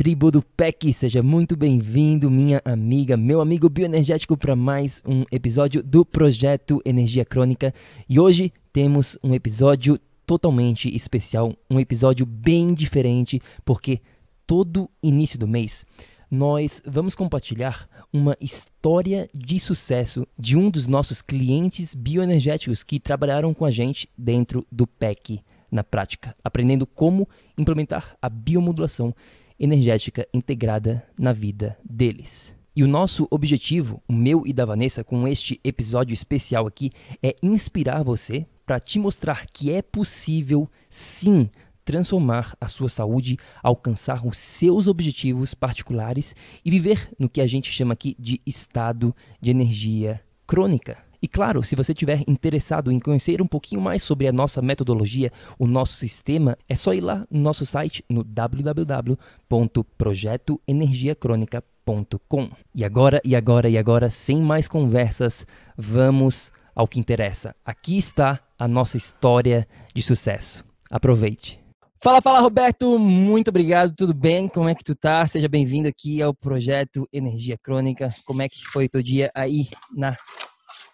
tribo do PEC, seja muito bem-vindo, minha amiga, meu amigo bioenergético, para mais um episódio do Projeto Energia Crônica. E hoje temos um episódio totalmente especial, um episódio bem diferente, porque todo início do mês nós vamos compartilhar uma história de sucesso de um dos nossos clientes bioenergéticos que trabalharam com a gente dentro do PEC na prática, aprendendo como implementar a biomodulação energética integrada na vida deles. E o nosso objetivo, o meu e da Vanessa, com este episódio especial aqui, é inspirar você para te mostrar que é possível sim transformar a sua saúde, alcançar os seus objetivos particulares e viver no que a gente chama aqui de estado de energia crônica. E claro, se você estiver interessado em conhecer um pouquinho mais sobre a nossa metodologia, o nosso sistema, é só ir lá no nosso site no www.projetoenergiacronica.com. E agora, e agora, e agora, sem mais conversas, vamos ao que interessa. Aqui está a nossa história de sucesso. Aproveite. Fala, fala Roberto, muito obrigado, tudo bem? Como é que tu tá? Seja bem-vindo aqui ao projeto Energia Crônica. Como é que foi o teu dia aí na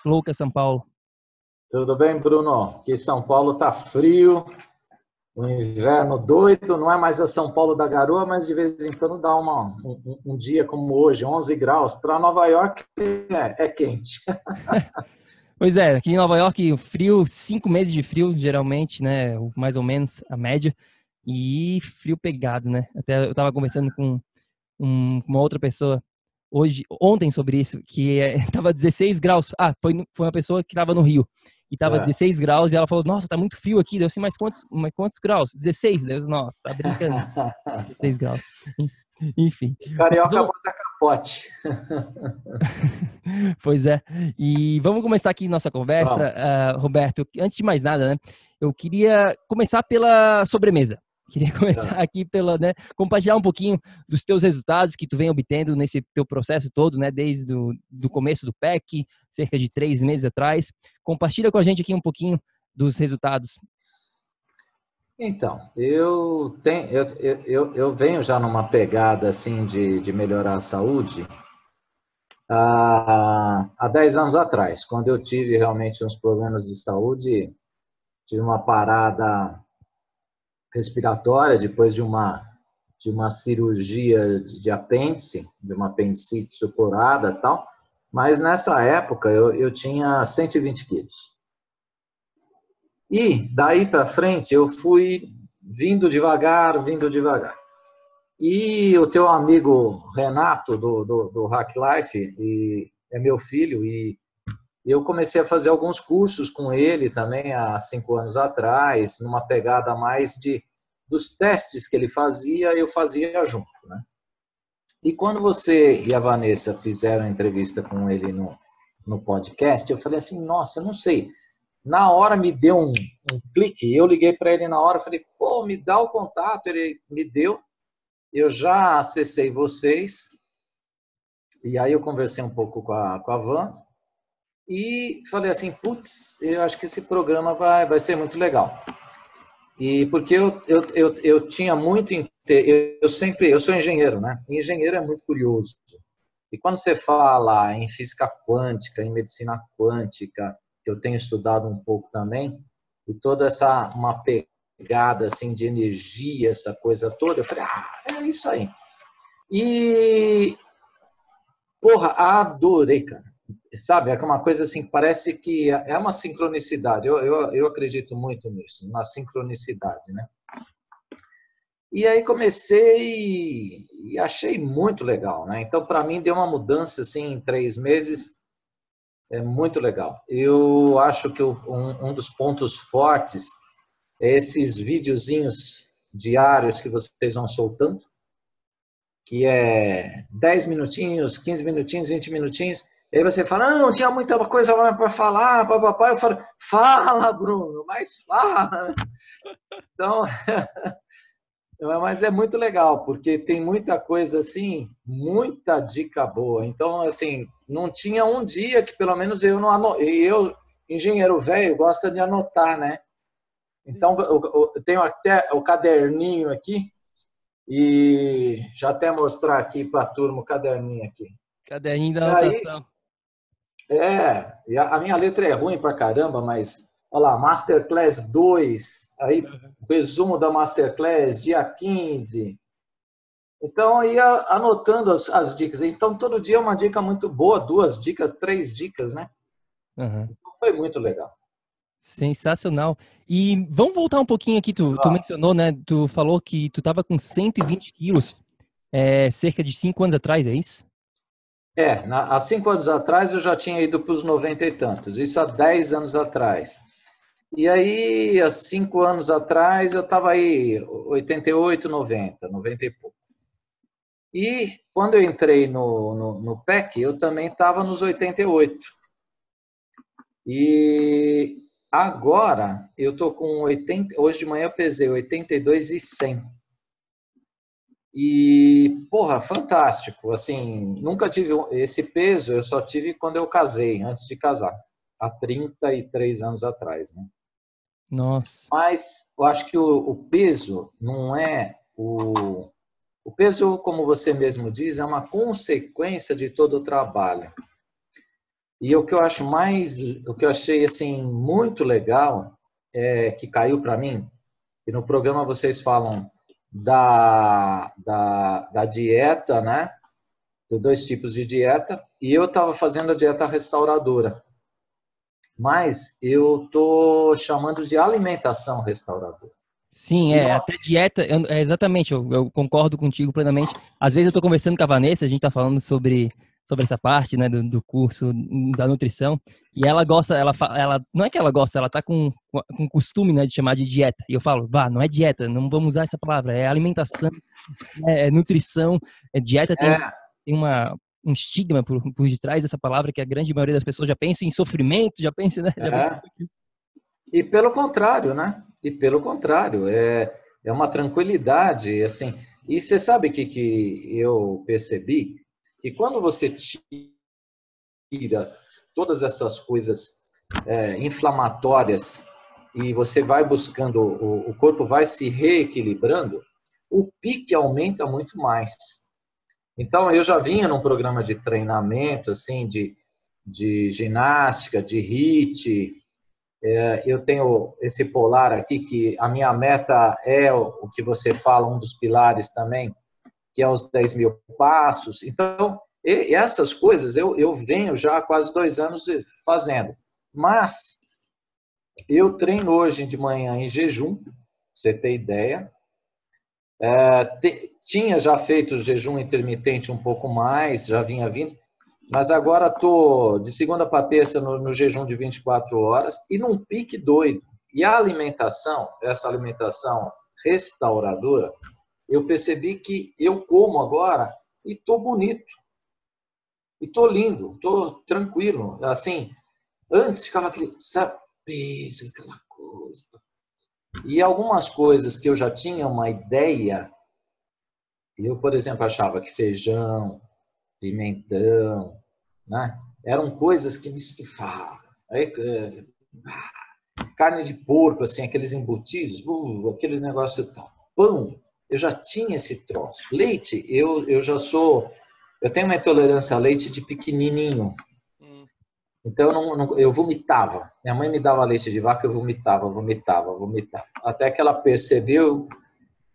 Lucas, São Paulo. Tudo bem, Bruno? Aqui São Paulo tá frio, o inverno doido, não é mais a São Paulo da garoa, mas de vez em quando dá uma, um, um dia como hoje, 11 graus. Para Nova York é, é quente. pois é, aqui em Nova York, frio, cinco meses de frio, geralmente, né? Mais ou menos a média. E frio pegado, né? Até eu estava conversando com um, uma outra pessoa hoje, ontem sobre isso, que estava 16 graus. Ah, foi, foi uma pessoa que estava no Rio e estava é. 16 graus e ela falou: Nossa, tá muito frio aqui. Deu assim, mas quantos, mas quantos graus? 16. Deus, nossa, tá brincando. 16 graus. Enfim. Carioca vamos... bota capote. pois é. E vamos começar aqui nossa conversa, uh, Roberto. Antes de mais nada, né? Eu queria começar pela sobremesa. Queria começar tá. aqui pela, né, compartilhar um pouquinho dos teus resultados que tu vem obtendo nesse teu processo todo, né, desde do, do começo do PEC, cerca de três meses atrás. Compartilha com a gente aqui um pouquinho dos resultados. Então, eu, tenho, eu, eu, eu venho já numa pegada assim de, de melhorar a saúde há, há 10 anos atrás, quando eu tive realmente uns problemas de saúde, tive uma parada respiratória depois de uma de uma cirurgia de apêndice, de uma apendicite suturada tal, mas nessa época eu, eu tinha 120 quilos. E daí para frente eu fui vindo devagar, vindo devagar. E o teu amigo Renato, do, do, do Hack Life, é meu filho, e eu comecei a fazer alguns cursos com ele também há cinco anos atrás, numa pegada mais de dos testes que ele fazia, eu fazia junto, né? E quando você e a Vanessa fizeram a entrevista com ele no, no podcast, eu falei assim, nossa, não sei. Na hora me deu um, um clique, eu liguei para ele na hora, falei, pô, me dá o contato, ele me deu. Eu já acessei vocês, e aí eu conversei um pouco com a, com a Van, e falei assim, putz, eu acho que esse programa vai, vai ser muito legal. E porque eu, eu, eu, eu tinha muito. Eu, eu sempre. Eu sou engenheiro, né? E engenheiro é muito curioso. E quando você fala em física quântica, em medicina quântica, que eu tenho estudado um pouco também, e toda essa uma pegada assim de energia, essa coisa toda, eu falei, ah, é isso aí. E porra, adorei, cara. Sabe, é uma coisa assim, parece que é uma sincronicidade. Eu, eu, eu acredito muito nisso, na sincronicidade, né? E aí comecei e achei muito legal, né? Então, para mim, deu uma mudança assim em três meses, é muito legal. Eu acho que um, um dos pontos fortes é esses videozinhos diários que vocês vão soltando, que é 10 minutinhos, 15 minutinhos, 20 minutinhos. E aí você fala, não, tinha muita coisa para falar, papapá. Eu falo, fala, Bruno, mas fala. Então, mas é muito legal, porque tem muita coisa assim, muita dica boa. Então, assim, não tinha um dia que pelo menos eu não anotei. Eu, engenheiro velho, gosta de anotar, né? Então, eu tenho até o caderninho aqui, e já até mostrar aqui para a turma o caderninho aqui. Caderninho da anotação. Aí, é, a, minha letra é ruim para caramba, mas olha lá, Masterclass 2, aí uhum. resumo da Masterclass, dia 15. Então, ia anotando as, as, dicas. Então, todo dia é uma dica muito boa, duas dicas, três dicas, né? Uhum. Então, foi muito legal. Sensacional. E vamos voltar um pouquinho aqui, tu, tu mencionou, né? Tu falou que tu estava com 120 quilos é, cerca de cinco anos atrás, é isso? É, na, há cinco anos atrás eu já tinha ido para os 90 e tantos, isso há 10 anos atrás. E aí, há cinco anos atrás, eu estava aí 88, 90, 90 e pouco. E quando eu entrei no, no, no PEC, eu também estava nos 88. E Agora, eu tô com 80, hoje de manhã eu pesei 82 e 100. E, porra, fantástico. Assim, nunca tive esse peso, eu só tive quando eu casei, antes de casar, há 33 anos atrás, né? Nossa. Mas eu acho que o, o peso não é o o peso, como você mesmo diz, é uma consequência de todo o trabalho. E o que eu acho mais, o que eu achei assim muito legal é que caiu para mim. E no programa vocês falam da, da, da dieta, né? De dois tipos de dieta. E eu estava fazendo a dieta restauradora. Mas eu tô chamando de alimentação restauradora. Sim, é, até dieta, é, exatamente, eu, eu, concordo contigo plenamente. Às vezes eu estou conversando com a Vanessa, a gente está falando sobre sobre essa parte, né, do, do, curso da nutrição. E ela gosta, ela, ela não é que ela gosta, ela tá com, com costume, né, de chamar de dieta. E eu falo, vá, não é dieta, não vamos usar essa palavra, é alimentação, é, é nutrição, é dieta tem, é. tem uma um estigma por, por detrás dessa palavra que a grande maioria das pessoas já pensa em sofrimento, já pensa, né? Já é. E pelo contrário, né? E pelo contrário, é, é uma tranquilidade, assim. E você sabe que que eu percebi e quando você tira todas essas coisas é, inflamatórias e você vai buscando, o, o corpo vai se reequilibrando, o pique aumenta muito mais. Então, eu já vinha num programa de treinamento, assim, de, de ginástica, de HIIT. É, eu tenho esse polar aqui, que a minha meta é o, o que você fala, um dos pilares também, que é os 10 mil passos. Então, essas coisas eu, eu venho já há quase dois anos fazendo. Mas eu treino hoje de manhã em jejum, você ter ideia. É, te, tinha já feito jejum intermitente um pouco mais, já vinha vindo, mas agora estou de segunda para terça no, no, jejum de 24 horas e num pique doido. E a alimentação, essa alimentação restauradora, eu percebi que eu como agora e tô bonito. E tô lindo, tô tranquilo. Assim, antes ficava aquele, sabe, peso, aquela coisa. E algumas coisas que eu já tinha uma ideia, eu, por exemplo, achava que feijão, pimentão, né, eram coisas que me estufavam. Aí, carne de porco, assim, aqueles embutidos, uh, aquele negócio tal. Pão, eu já tinha esse troço. Leite, eu, eu já sou, eu tenho uma intolerância a leite de pequenininho. Hum. Então eu, não, não, eu vomitava. Minha mãe me dava leite de vaca, eu vomitava, vomitava, vomitava. Até que ela percebeu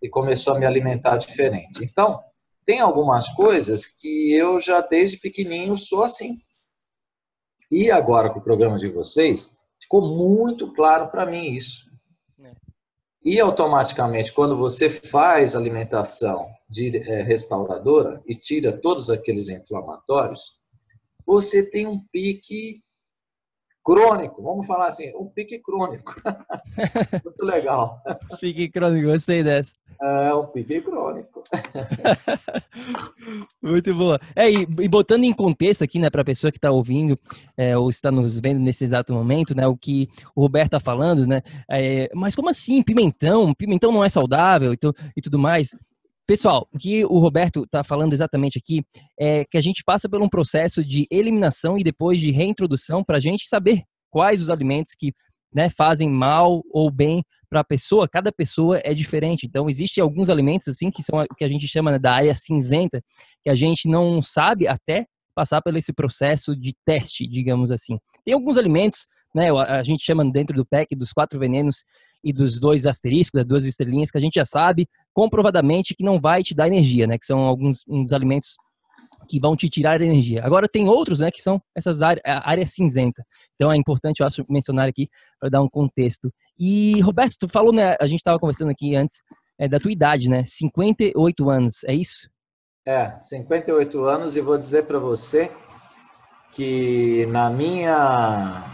e começou a me alimentar diferente. Então, tem algumas coisas que eu já desde pequenininho sou assim. E agora com o programa de vocês, ficou muito claro para mim isso. E automaticamente, quando você faz alimentação de é, restauradora e tira todos aqueles inflamatórios, você tem um pique crônico, vamos falar assim, um pique crônico. Muito legal. Pique crônico, gostei dessa. É um pique crônico. Muito boa. É, e, e, botando em contexto aqui, né, para a pessoa que está ouvindo é, ou está nos vendo nesse exato momento, né, o que o Roberto está falando, né, é, mas como assim, pimentão? Pimentão não é saudável e, tu, e tudo mais. Pessoal, o que o Roberto está falando exatamente aqui é que a gente passa por um processo de eliminação e depois de reintrodução para a gente saber quais os alimentos que né, fazem mal ou bem para a pessoa, cada pessoa é diferente. Então, existem alguns alimentos assim que são que a gente chama né, da área cinzenta, que a gente não sabe até passar por esse processo de teste, digamos assim. Tem alguns alimentos, né, a gente chama dentro do PEC dos quatro venenos e dos dois asteriscos, as duas estrelinhas, que a gente já sabe comprovadamente que não vai te dar energia, né, que são alguns dos alimentos que vão te tirar energia. Agora tem outros, né, que são essas áreas, área cinzenta. Então é importante, eu acho, mencionar aqui para dar um contexto. E Roberto, tu falou, né, a gente estava conversando aqui antes é, da tua idade, né, 58 anos, é isso? É, 58 anos e vou dizer para você que na minha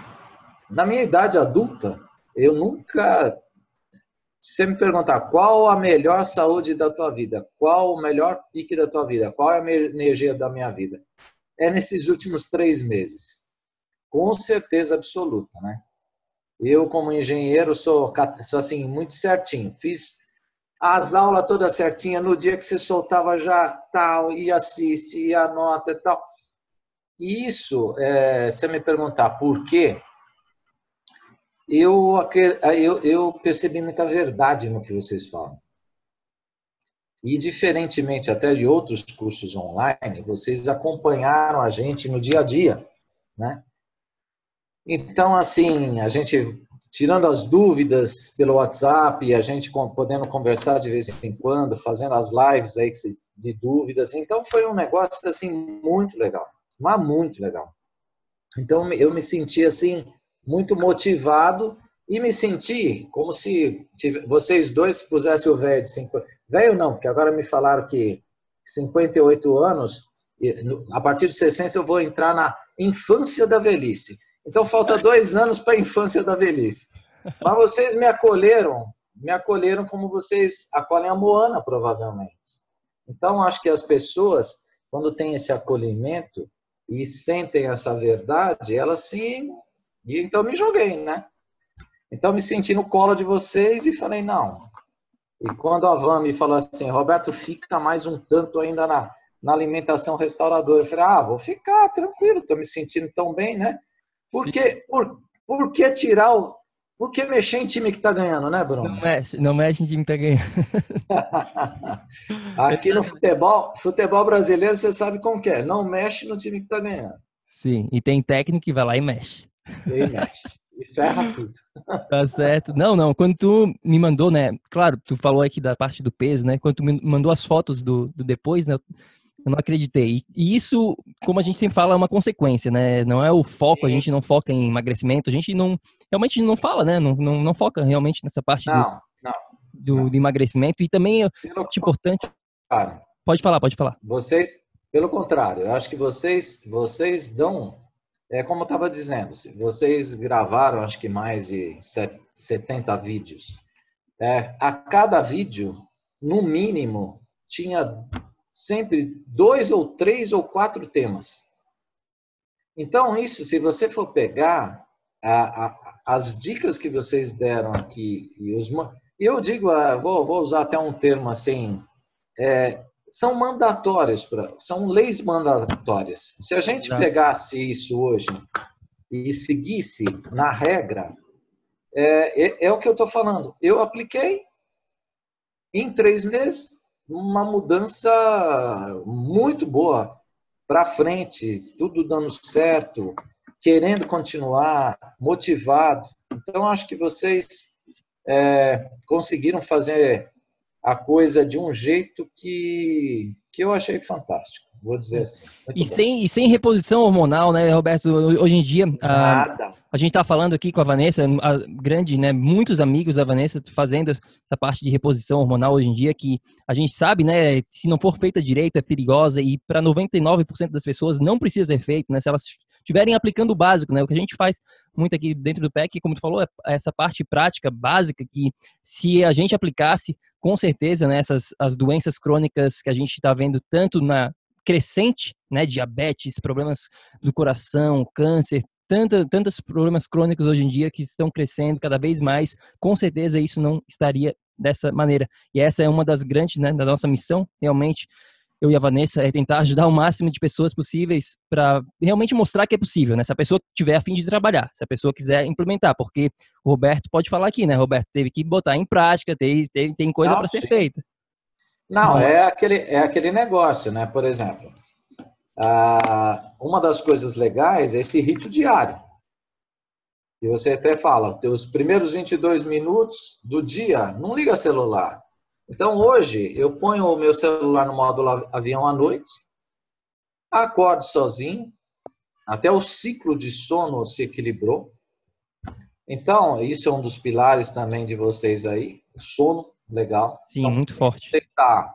na minha idade adulta eu nunca se você me perguntar qual a melhor saúde da tua vida, qual o melhor pique da tua vida, qual é a energia da minha vida, é nesses últimos três meses. Com certeza absoluta, né? Eu, como engenheiro, sou, sou assim, muito certinho. Fiz as aulas todas certinhas. No dia que você soltava já tal, e assiste, e anota e tal. Isso, é, você me perguntar por quê, eu, eu, eu percebi muita verdade no que vocês falam. E, diferentemente até de outros cursos online, vocês acompanharam a gente no dia a dia, né? Então, assim, a gente, tirando as dúvidas pelo WhatsApp, a gente podendo conversar de vez em quando, fazendo as lives aí de dúvidas. Então, foi um negócio, assim, muito legal. Mas muito legal. Então, eu me senti, assim, muito motivado e me senti como se vocês dois pusessem o velho de 50. Velho não, porque agora me falaram que 58 anos, a partir de 60 eu vou entrar na infância da velhice. Então falta dois anos para a infância da velhice. Mas vocês me acolheram, me acolheram como vocês acolhem a Moana, provavelmente. Então acho que as pessoas, quando têm esse acolhimento e sentem essa verdade, elas se e então me joguei, né? Então me senti no colo de vocês e falei, não. E quando a Van me falou assim, Roberto, fica mais um tanto ainda na, na alimentação restauradora. Eu falei, ah, vou ficar, tranquilo, estou me sentindo tão bem, né? Por que, por, por que tirar o. Por que mexer em time que está ganhando, né, Bruno? Não mexe, não mexe em time que está ganhando. Aqui no futebol, futebol brasileiro, você sabe como que é. Não mexe no time que está ganhando. Sim, e tem técnico que vai lá e mexe. E mexe. E ferra tudo. Tá certo. Não, não. Quando tu me mandou, né? Claro, tu falou aqui da parte do peso, né? Quando tu me mandou as fotos do, do depois, né? Eu não acreditei. E isso, como a gente sempre fala, é uma consequência, né? Não é o foco, Sim. a gente não foca em emagrecimento, a gente não. Realmente não fala, né? Não, não, não foca realmente nessa parte não, do, não, do, não. do emagrecimento. E também é importante. Pode falar, pode falar. Vocês, pelo contrário, eu acho que vocês, vocês dão é como eu estava dizendo, vocês gravaram acho que mais de 70 vídeos. É, a cada vídeo, no mínimo, tinha sempre dois ou três ou quatro temas. Então, isso, se você for pegar a, a, as dicas que vocês deram aqui, e os, eu digo, ah, vou, vou usar até um termo assim, é, são mandatórias, pra, são leis mandatórias. Se a gente pegasse isso hoje e seguisse na regra, é, é, é o que eu estou falando. Eu apliquei em três meses uma mudança muito boa para frente, tudo dando certo, querendo continuar, motivado. Então, acho que vocês é, conseguiram fazer a coisa de um jeito que, que eu achei fantástico vou dizer assim. E sem, e sem reposição hormonal, né, Roberto? Hoje em dia, a, a gente está falando aqui com a Vanessa, a grande, né, muitos amigos da Vanessa fazendo essa parte de reposição hormonal hoje em dia, que a gente sabe, né, se não for feita direito é perigosa e para 99% das pessoas não precisa ser feito, né, se elas estiverem aplicando o básico, né, o que a gente faz muito aqui dentro do PEC, como tu falou, é essa parte prática, básica, que se a gente aplicasse, com certeza, né, essas, as doenças crônicas que a gente está vendo tanto na, crescente, né, diabetes, problemas do coração, câncer, tanta, tantos problemas crônicos hoje em dia que estão crescendo cada vez mais, com certeza isso não estaria dessa maneira. E essa é uma das grandes, né, da nossa missão, realmente, eu e a Vanessa, é tentar ajudar o máximo de pessoas possíveis para realmente mostrar que é possível, né? Se a pessoa tiver a fim de trabalhar, se a pessoa quiser implementar, porque o Roberto pode falar aqui, né? Roberto teve que botar em prática, tem, tem, tem coisa para ser feita. Não, é aquele, é aquele negócio, né? Por exemplo, ah, uma das coisas legais é esse rito diário. E você até fala, os primeiros 22 minutos do dia, não liga celular. Então, hoje, eu ponho o meu celular no modo avião à noite, acordo sozinho, até o ciclo de sono se equilibrou. Então, isso é um dos pilares também de vocês aí, sono legal. Sim, então, muito forte. Você está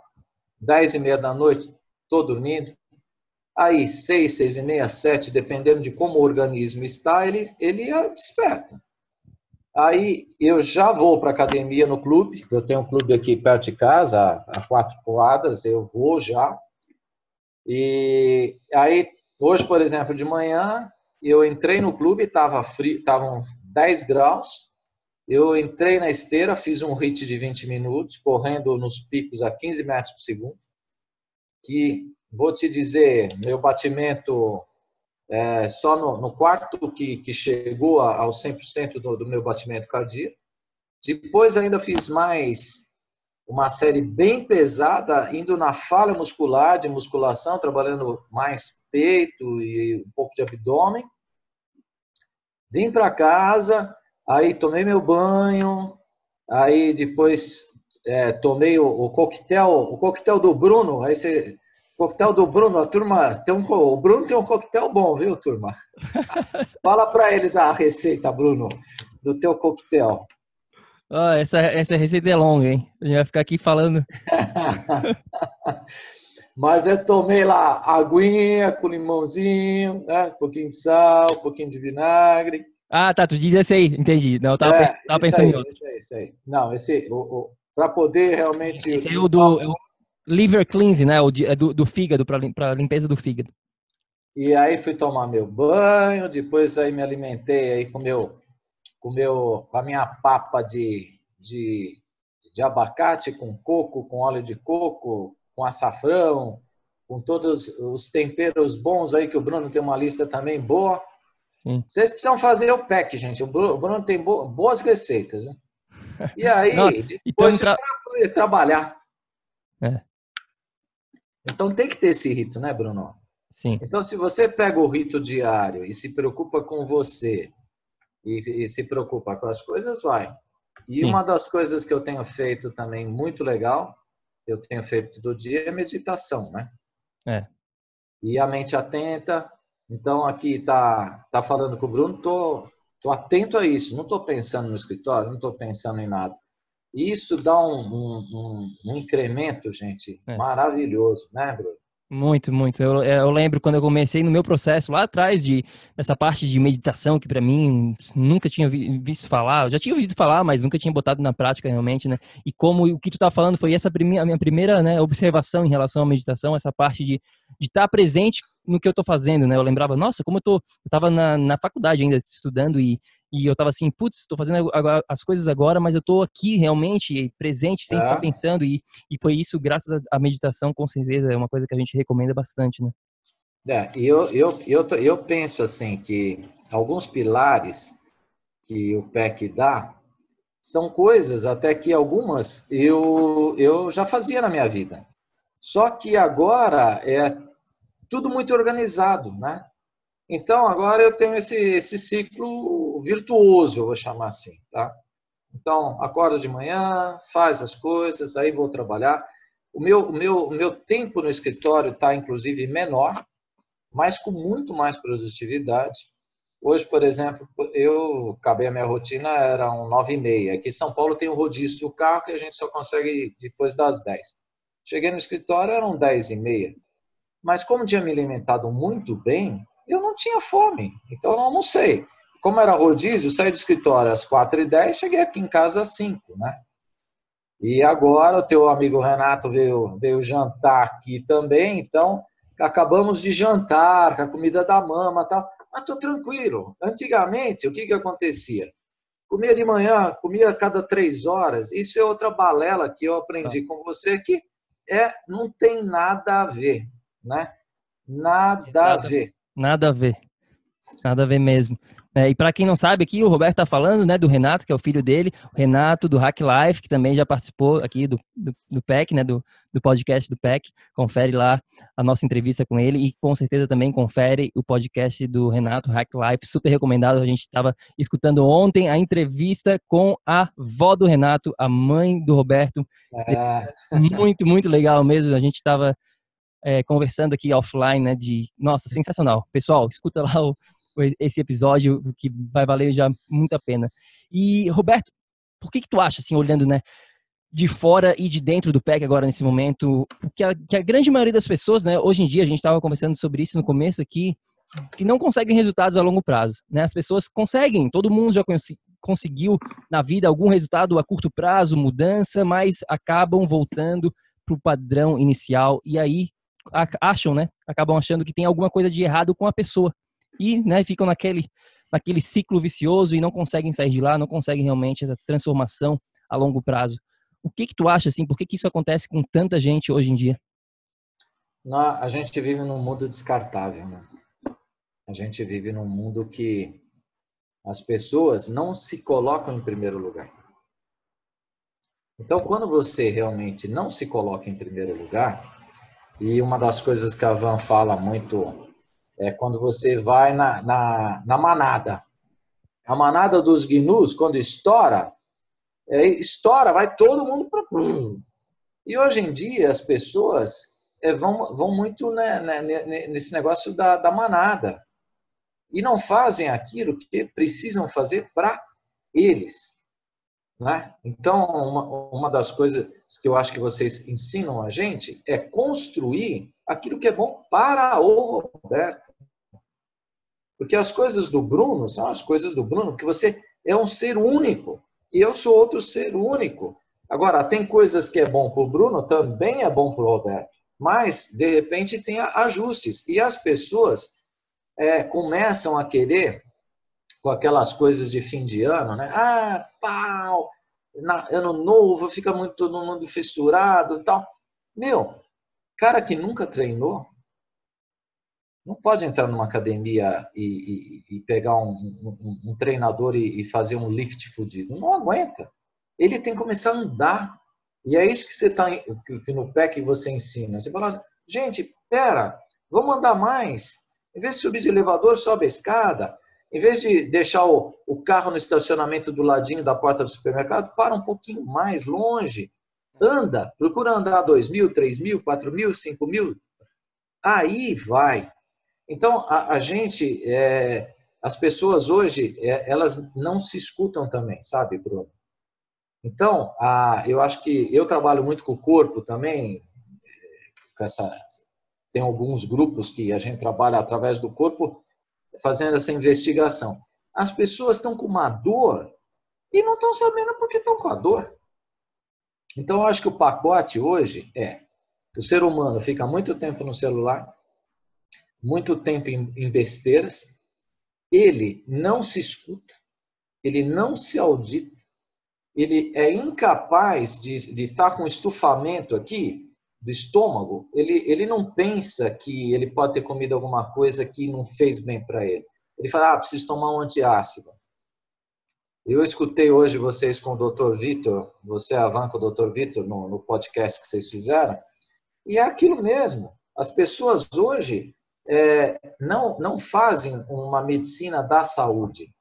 10 e meia da noite, estou dormindo. Aí, 6, 6 e meia, 7, dependendo de como o organismo está, ele, ele desperta. Aí eu já vou para academia no clube, eu tenho um clube aqui perto de casa, a quatro quadras, eu vou já. E aí, hoje, por exemplo, de manhã, eu entrei no clube, estava frio, estavam 10 graus, eu entrei na esteira, fiz um hit de 20 minutos, correndo nos picos a 15 metros por segundo, que, vou te dizer, meu batimento, é, só no, no quarto que, que chegou ao 100% do, do meu batimento cardíaco. Depois ainda fiz mais uma série bem pesada, indo na falha muscular, de musculação, trabalhando mais peito e um pouco de abdômen. Vim para casa, Aí tomei meu banho, aí depois é, tomei o, o, coquetel, o coquetel do Bruno. Aí você, coquetel do Bruno, a turma tem um, o Bruno tem um coquetel bom, viu, turma? Fala para eles a receita, Bruno, do teu coquetel. Oh, essa, essa receita é longa, hein? A gente vai ficar aqui falando. Mas eu tomei lá aguinha com limãozinho, né? um pouquinho de sal, um pouquinho de vinagre. Ah, tá, tu diz esse aí, entendi. Não, eu tava, é, tava pensando aí, em outro. Esse aí, esse aí. Não, esse, o, o, pra poder realmente... Esse é o do é o liver cleanse, né? É do, do fígado, para limpeza do fígado. E aí fui tomar meu banho, depois aí me alimentei aí com meu, com meu, com a minha papa de, de, de abacate, com coco, com óleo de coco, com açafrão, com todos os temperos bons aí, que o Bruno tem uma lista também boa. Sim. Vocês precisam fazer o PEC, gente. O Bruno, o Bruno tem boas receitas. Né? E aí, Não, depois tra... trabalhar. É. Então tem que ter esse rito, né, Bruno? Sim. Então, se você pega o rito diário e se preocupa com você e, e se preocupa com as coisas, vai. E Sim. uma das coisas que eu tenho feito também muito legal, eu tenho feito todo dia, é meditação, né? É. E a mente atenta, então, aqui está tá falando com o Bruno, tô, tô atento a isso, não estou pensando no escritório, não estou pensando em nada. Isso dá um, um, um incremento, gente, é. maravilhoso, né, Bruno? Muito, muito. Eu, eu, lembro quando eu comecei no meu processo lá atrás de essa parte de meditação que para mim nunca tinha visto falar. Eu já tinha ouvido falar, mas nunca tinha botado na prática realmente, né? E como o que tu tá falando foi essa a minha primeira né, observação em relação à meditação, essa parte de de estar tá presente no que eu estou fazendo, né? Eu lembrava, nossa, como eu tô, eu tava na, na faculdade ainda estudando e, e eu tava assim, putz, estou fazendo as coisas agora, mas eu estou aqui realmente presente, sem é. estar pensando e, e foi isso graças à meditação, com certeza, é uma coisa que a gente recomenda bastante, né? É, eu, eu, eu, eu penso assim que alguns pilares que o PEC dá são coisas até que algumas eu, eu já fazia na minha vida. Só que agora é tudo muito organizado, né? Então agora eu tenho esse, esse ciclo virtuoso, eu vou chamar assim, tá? Então acorda de manhã, faz as coisas, aí vou trabalhar. O meu, o meu, o meu tempo no escritório está inclusive menor, mas com muito mais produtividade. Hoje, por exemplo, eu acabei a minha rotina, era um 9 e meia. Aqui em São Paulo tem o rodízio do carro que a gente só consegue depois das 10. Cheguei no escritório, eram 10 e meia. Mas como tinha me alimentado muito bem, eu não tinha fome. Então eu não almocei. Como era rodízio, saí do escritório às 4 e 10 cheguei aqui em casa às 5, né? E agora o teu amigo Renato veio, veio jantar aqui também, então acabamos de jantar com a comida da mama tal. Mas tô tranquilo. Antigamente, o que, que acontecia? Comia de manhã, comia a cada três horas. Isso é outra balela que eu aprendi com você que é, não tem nada a ver, né? Nada, a ver. Nada a ver. Nada a ver mesmo. É, e para quem não sabe aqui, o Roberto está falando né, do Renato, que é o filho dele, o Renato do Hack Life, que também já participou aqui do, do, do PEC, né, do, do podcast do PEC. Confere lá a nossa entrevista com ele e com certeza também confere o podcast do Renato, Hack Life, super recomendado. A gente estava escutando ontem a entrevista com a vó do Renato, a mãe do Roberto. É. Muito, muito legal mesmo. A gente estava é, conversando aqui offline, né, de, nossa, sensacional. Pessoal, escuta lá o esse episódio que vai valer já muito a pena. E Roberto, por que que tu acha assim, olhando, né, de fora e de dentro do PEC agora nesse momento, que a, que a grande maioria das pessoas, né, hoje em dia a gente estava conversando sobre isso no começo aqui, que não conseguem resultados a longo prazo, né? As pessoas conseguem, todo mundo já conseguiu na vida algum resultado a curto prazo, mudança, mas acabam voltando para o padrão inicial e aí acham, né? Acabam achando que tem alguma coisa de errado com a pessoa e né, ficam naquele, naquele ciclo vicioso e não conseguem sair de lá, não conseguem realmente essa transformação a longo prazo. O que que tu acha assim? Por que que isso acontece com tanta gente hoje em dia? a gente vive num mundo descartável, né? A gente vive num mundo que as pessoas não se colocam em primeiro lugar. Então, quando você realmente não se coloca em primeiro lugar, e uma das coisas que a Van fala muito é quando você vai na, na, na manada. A manada dos gnus, quando estoura, é, estoura, vai todo mundo para. E hoje em dia as pessoas é, vão, vão muito né, né, nesse negócio da, da manada e não fazem aquilo que precisam fazer para eles. Né? Então, uma, uma das coisas que eu acho que vocês ensinam a gente é construir aquilo que é bom para o Roberto. Porque as coisas do Bruno são as coisas do Bruno, porque você é um ser único e eu sou outro ser único. Agora, tem coisas que é bom para o Bruno, também é bom para o Roberto. Mas, de repente, tem ajustes. E as pessoas é, começam a querer, com aquelas coisas de fim de ano, né? Ah, pau, na, ano novo, fica muito todo mundo fissurado e tal. Meu, cara que nunca treinou, não pode entrar numa academia e, e, e pegar um, um, um treinador e, e, fazer um lift fudido. Não aguenta. Ele tem que começar a andar. E é isso que você está que no pé que você ensina. Você fala, gente, pera, vamos andar mais. Em vez de subir de elevador, sobe a escada. Em vez de deixar o, o carro no estacionamento do ladinho da porta do supermercado, para um pouquinho mais longe. Anda, procura andar 2 mil, 3 mil, 4 mil, 5 mil. Aí vai. Então, a, a gente, é, as pessoas hoje, é, elas não se escutam também, sabe, Bruno? Então, a, eu acho que eu trabalho muito com o corpo também, com essa, tem alguns grupos que a gente trabalha através do corpo fazendo essa investigação. As pessoas estão com uma dor e não estão sabendo por que estão com a dor. Então, eu acho que o pacote hoje é o ser humano fica muito tempo no celular, muito tempo em besteiras, ele não se escuta, ele não se audita, ele é incapaz de estar tá com estufamento aqui do estômago, ele, ele não pensa que ele pode ter comido alguma coisa que não fez bem para ele. Ele fala, ah, preciso tomar um antiácido. Eu escutei hoje vocês com o Dr. Vitor, você, Avan, com o Dr. Vitor, no, no podcast que vocês fizeram, e é aquilo mesmo. As pessoas hoje é, não, não fazem uma medicina da saúde,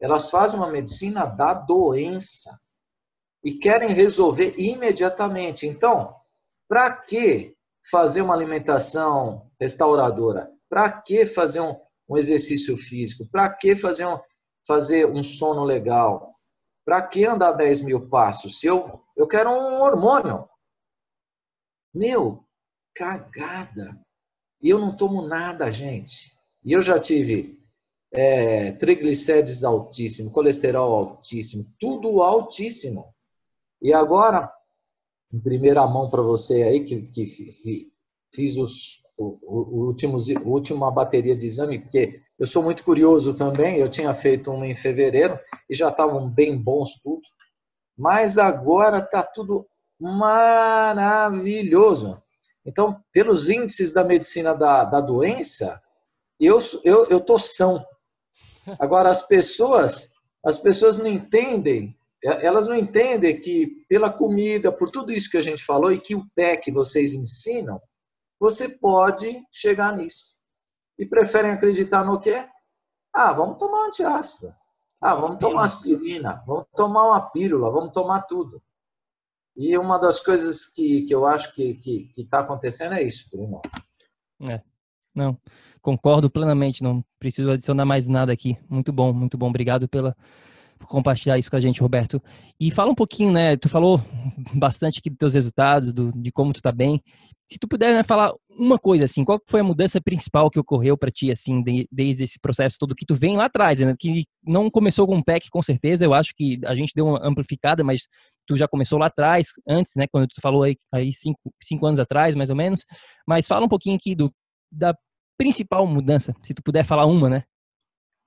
elas fazem uma medicina da doença e querem resolver imediatamente. Então, para que fazer uma alimentação restauradora? Para que fazer um, um exercício físico? Para que fazer um, fazer um sono legal? Para que andar 10 mil passos? Se eu, eu quero um hormônio. Meu, cagada. E eu não tomo nada, gente. E eu já tive é, triglicérides altíssimo, colesterol altíssimo, tudo altíssimo. E agora, em primeira mão para você aí, que, que fiz os, o, o, últimos, última bateria de exame, porque eu sou muito curioso também, eu tinha feito uma em fevereiro e já estavam bem bons tudo. Mas agora está tudo maravilhoso. Então, pelos índices da medicina da, da doença, eu eu eu tô são. Agora as pessoas as pessoas não entendem, elas não entendem que pela comida, por tudo isso que a gente falou e que o pé que vocês ensinam, você pode chegar nisso e preferem acreditar no quê? Ah, vamos tomar antiácido. Ah, vamos tomar aspirina, vamos tomar uma pílula, vamos tomar tudo. E uma das coisas que, que eu acho que está que, que tá acontecendo é isso, Bruno. É, não, concordo plenamente, não preciso adicionar mais nada aqui. Muito bom, muito bom. Obrigado pela, por compartilhar isso com a gente, Roberto. E fala um pouquinho, né? Tu falou bastante aqui dos teus resultados, do, de como tu tá bem. Se tu puder né, falar uma coisa assim, qual foi a mudança principal que ocorreu para ti assim, de, desde esse processo todo que tu vem lá atrás, né? Que não começou com o PEC, com certeza. Eu acho que a gente deu uma amplificada, mas tu já começou lá atrás, antes, né? Quando tu falou aí, aí cinco, cinco anos atrás, mais ou menos. Mas fala um pouquinho aqui do da principal mudança, se tu puder falar uma, né?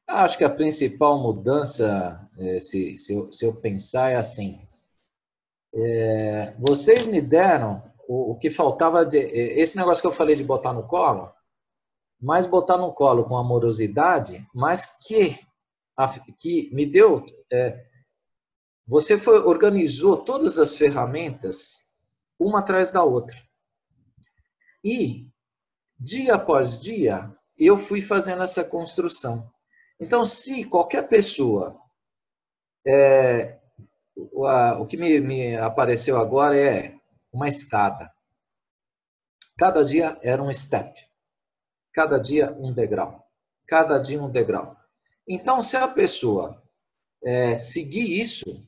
Acho que a principal mudança, é, se, se, eu, se eu pensar, é assim: é, vocês me deram o, o, que faltava de. É, esse negócio que eu falei de botar no colo, mas botar no colo com amorosidade, mas que, que me deu. É, você foi, organizou todas as ferramentas, uma atrás da outra. E, dia após dia, eu fui fazendo essa construção. Então, se qualquer pessoa. É, o, a, o que me, me apareceu agora é uma escada. Cada dia era um step. Cada dia um degrau. Cada dia um degrau. Então, se a pessoa é, seguir isso,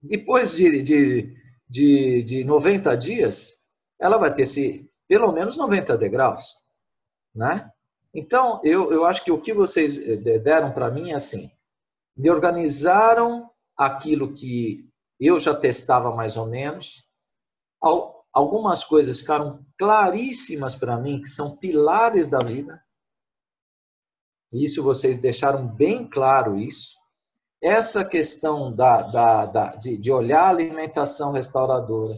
depois de, de, de, de 90 dias, ela vai ter se, pelo menos 90 degraus. Né? Então, eu, eu acho que o que vocês eh, deram para mim é assim: me organizaram aquilo que eu já testava mais ou menos. Algumas coisas ficaram claríssimas para mim, que são pilares da vida. Isso vocês deixaram bem claro isso. Essa questão da, da, da de, de, olhar a alimentação restauradora,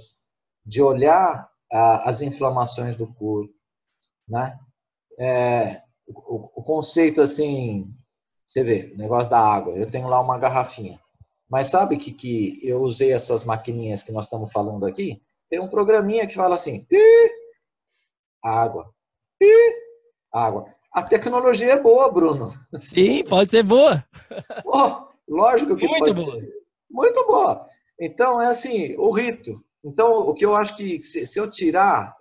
de olhar as inflamações do corpo, né? É, o, o conceito assim, você vê, o negócio da água. Eu tenho lá uma garrafinha. Mas sabe que, que eu usei essas maquininhas que nós estamos falando aqui? Tem um programinha que fala assim: água, água. A tecnologia é boa, Bruno. Sim, pode ser boa. Oh, lógico que Muito pode boa. ser. Muito boa. Então, é assim, o rito. Então, o que eu acho que se, se eu tirar,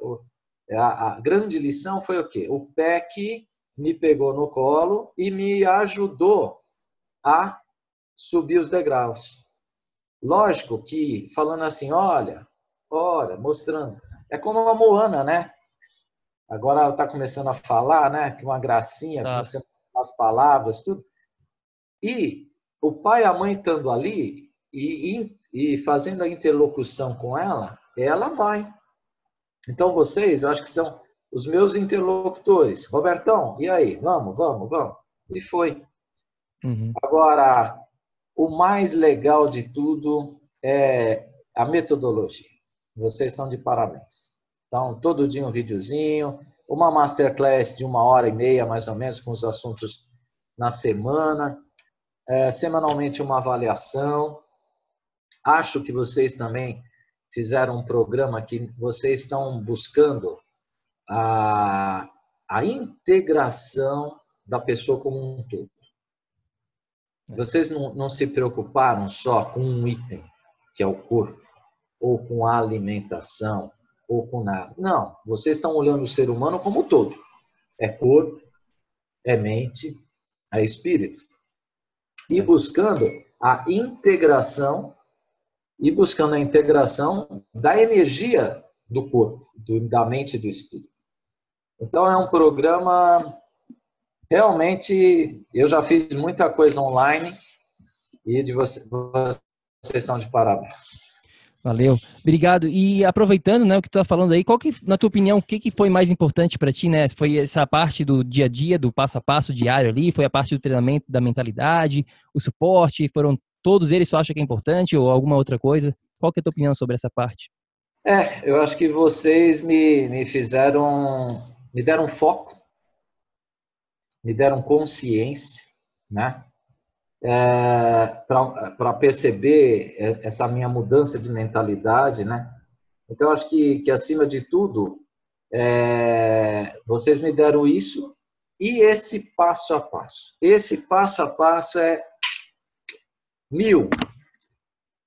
a, a, grande lição foi o quê? O PEC me pegou no colo e me ajudou a subir os degraus. Lógico que, falando assim, olha, olha, mostrando. É como uma Moana, né? Agora ela está começando a falar, né? Que uma gracinha, tá. começando as palavras, tudo. E o pai e a mãe estando ali e, e, e fazendo a interlocução com ela, ela vai. Então vocês, eu acho que são os meus interlocutores. Robertão, e aí? Vamos, vamos, vamos. E foi. Uhum. Agora, o mais legal de tudo é a metodologia. Vocês estão de parabéns. Então, todo dia um videozinho, uma masterclass de uma hora e meia, mais ou menos, com os assuntos na semana. é, semanalmente uma avaliação. Acho que vocês também fizeram um programa que vocês estão buscando a, a integração da pessoa como um todo. É. Vocês não, não se preocuparam só com um item, que é o corpo, ou com a alimentação, ou com nada. Não, vocês estão olhando o ser humano como um todo. É corpo, é mente, é espírito. E buscando a integração e buscando a integração da energia do corpo, do, da mente e do espírito. Então é um programa realmente eu já fiz muita coisa online e de você, vocês estão de parabéns. Valeu, obrigado. E aproveitando, né, o que tu tá falando aí, qual que, na tua opinião, o que, que foi mais importante para ti, né? Foi essa parte do dia a dia, do passo a passo diário ali? Foi a parte do treinamento, da mentalidade, o suporte? Foram todos eles? Tu acha que é importante ou alguma outra coisa? Qual que é a tua opinião sobre essa parte? É, eu acho que vocês me, me fizeram, me deram foco, me deram consciência, né? é, para perceber essa minha mudança de mentalidade, né? Então, acho que, que acima de tudo, é, vocês me deram isso e esse passo a passo. Esse passo a passo é mil.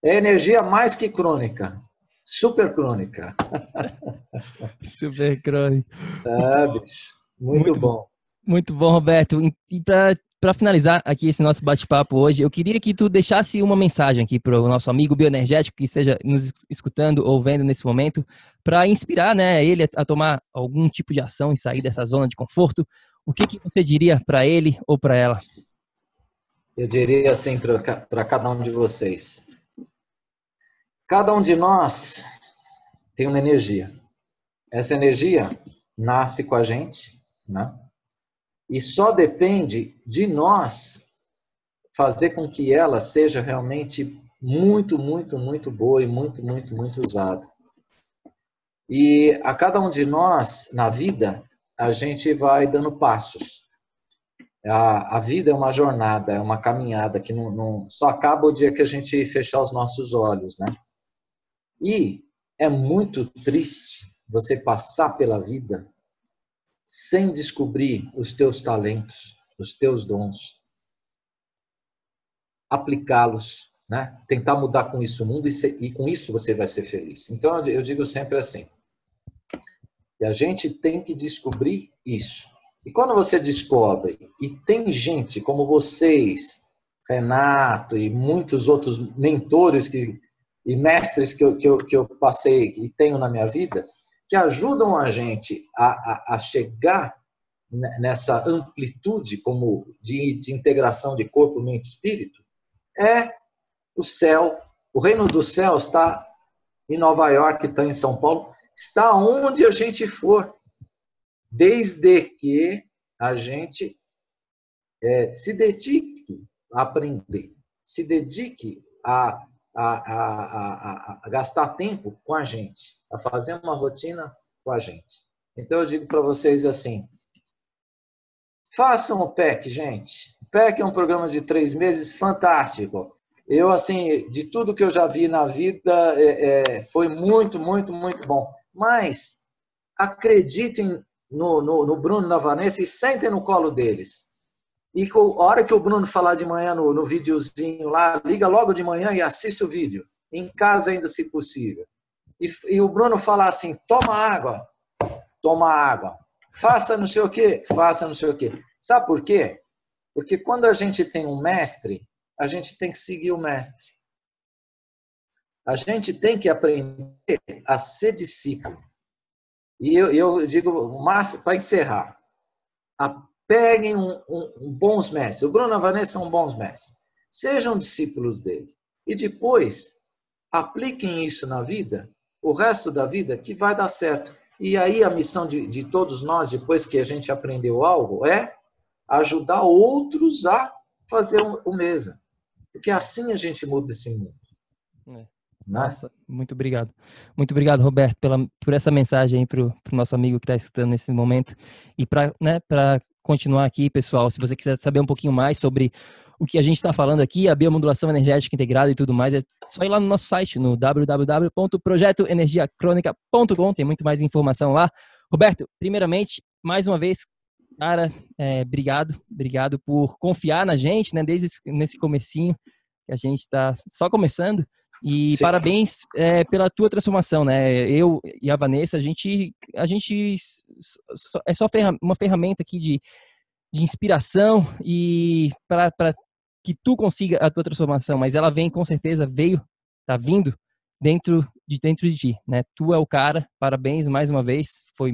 É energia mais que crônica. Super crônica. Super crônica. É, bicho. Muito, muito bom. Muito bom, Roberto. E para para finalizar aqui esse nosso bate-papo hoje, eu queria que tu deixasse uma mensagem aqui para o nosso amigo bioenergético que esteja nos escutando ou vendo nesse momento, para inspirar né, ele a tomar algum tipo de ação e sair dessa zona de conforto. O que, que você diria para ele ou para ela? Eu diria assim para cada um de vocês. Cada um de nós tem uma energia. Essa energia nasce com a gente, né? E só depende de nós fazer com que ela seja realmente muito, muito, muito boa e muito, muito, muito usada. E a cada um de nós, na vida, a gente vai dando passos. A, a vida é uma jornada, é uma caminhada que não, não, só acaba o dia que a gente fechar os nossos olhos, né? E é muito triste você passar pela vida sem descobrir os teus talentos, os teus dons, aplicá-los, né? tentar mudar com isso o mundo e, ser, e, com isso você vai ser feliz. Então eu digo sempre assim: e a gente tem que descobrir isso. E quando você descobre, e tem gente como vocês, Renato e muitos outros mentores que, e mestres que eu, que, eu, que eu passei e tenho na minha vida, que ajudam a gente a, a, a chegar nessa amplitude como de, de integração de corpo, mente e espírito, é o céu. O reino dos céus está em Nova York, está em São Paulo, está onde a gente for, desde que a gente é, se dedique a aprender, se dedique a a, a, a, a gastar tempo com a gente, a fazer uma rotina com a gente. Então eu digo para vocês assim: façam o PEC, gente. O PEC é um programa de três meses fantástico. Eu, assim, de tudo que eu já vi na vida, é, é, foi muito, muito, muito bom. Mas acreditem no, no, no Bruno na Vanessa e sentem no colo deles. E a hora que o Bruno falar de manhã no, no videozinho lá, liga logo de manhã e assiste o vídeo. Em casa ainda, se possível. E, e o Bruno falar assim, toma água. Toma água. Faça não sei o quê. Faça não sei o quê. Sabe por quê? Porque quando a gente tem um mestre, a gente tem que seguir o mestre. A gente tem que aprender a ser discípulo. E eu, eu digo, para encerrar, a Peguem um, um, um bons mestres. O Bruno e a Vanessa são bons mestres. Sejam discípulos deles. E depois, apliquem isso na vida, o resto da vida, que vai dar certo. E aí a missão de, de todos nós, depois que a gente aprendeu algo, é ajudar outros a fazer o, mesmo. Porque assim a gente muda esse mundo. É. Né? Nossa, muito obrigado. Muito obrigado, Roberto, pela, por essa mensagem para o nosso amigo que está escutando nesse momento. E para né, continuar aqui, pessoal, se você quiser saber um pouquinho mais sobre o que a gente está falando aqui, a biomodulação energética integrada e tudo mais, é só ir lá no nosso site, no www.projetoenergiacronica.com, tem muito mais informação lá. Roberto, primeiramente, mais uma vez, cara, é, obrigado, obrigado por confiar na gente, né, desde nesse comecinho, que a gente está só começando, e Sim. parabéns é, pela tua transformação, né? Eu e a Vanessa, a gente, a gente é só uma ferramenta aqui de, de inspiração e para que tu consiga a tua transformação, mas ela vem com certeza veio, tá vindo dentro de dentro de ti, né? Tu é o cara. Parabéns mais uma vez. Foi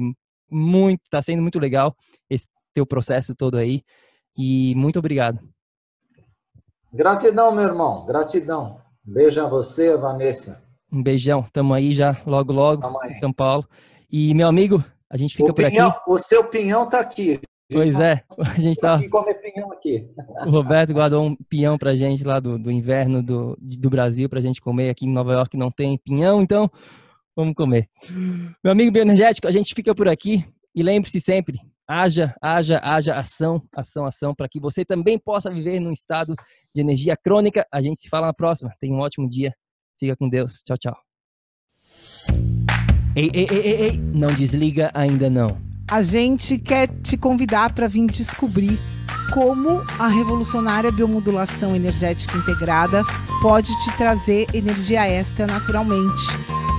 muito, tá sendo muito legal esse teu processo todo aí e muito obrigado. Gratidão, meu irmão. Gratidão. Beijo a você, Vanessa. Um beijão. Tamo aí já logo logo em São Paulo. E meu amigo, a gente fica o por pinhão, aqui. O seu pinhão tá aqui. Pois é, a gente tá. comer pinhão aqui. O Roberto guardou um pinhão pra gente lá do, do inverno do, do Brasil pra gente comer. Aqui em Nova York não tem pinhão, então vamos comer. Meu amigo bioenergético, a gente fica por aqui e lembre-se sempre: haja, haja, haja ação, ação, ação, para que você também possa viver num estado de energia crônica. A gente se fala na próxima. Tenha um ótimo dia. Fica com Deus. Tchau, tchau. Ei, ei, ei, ei, ei, não desliga ainda não a gente quer te convidar para vir descobrir como a revolucionária biomodulação energética integrada pode te trazer energia extra naturalmente,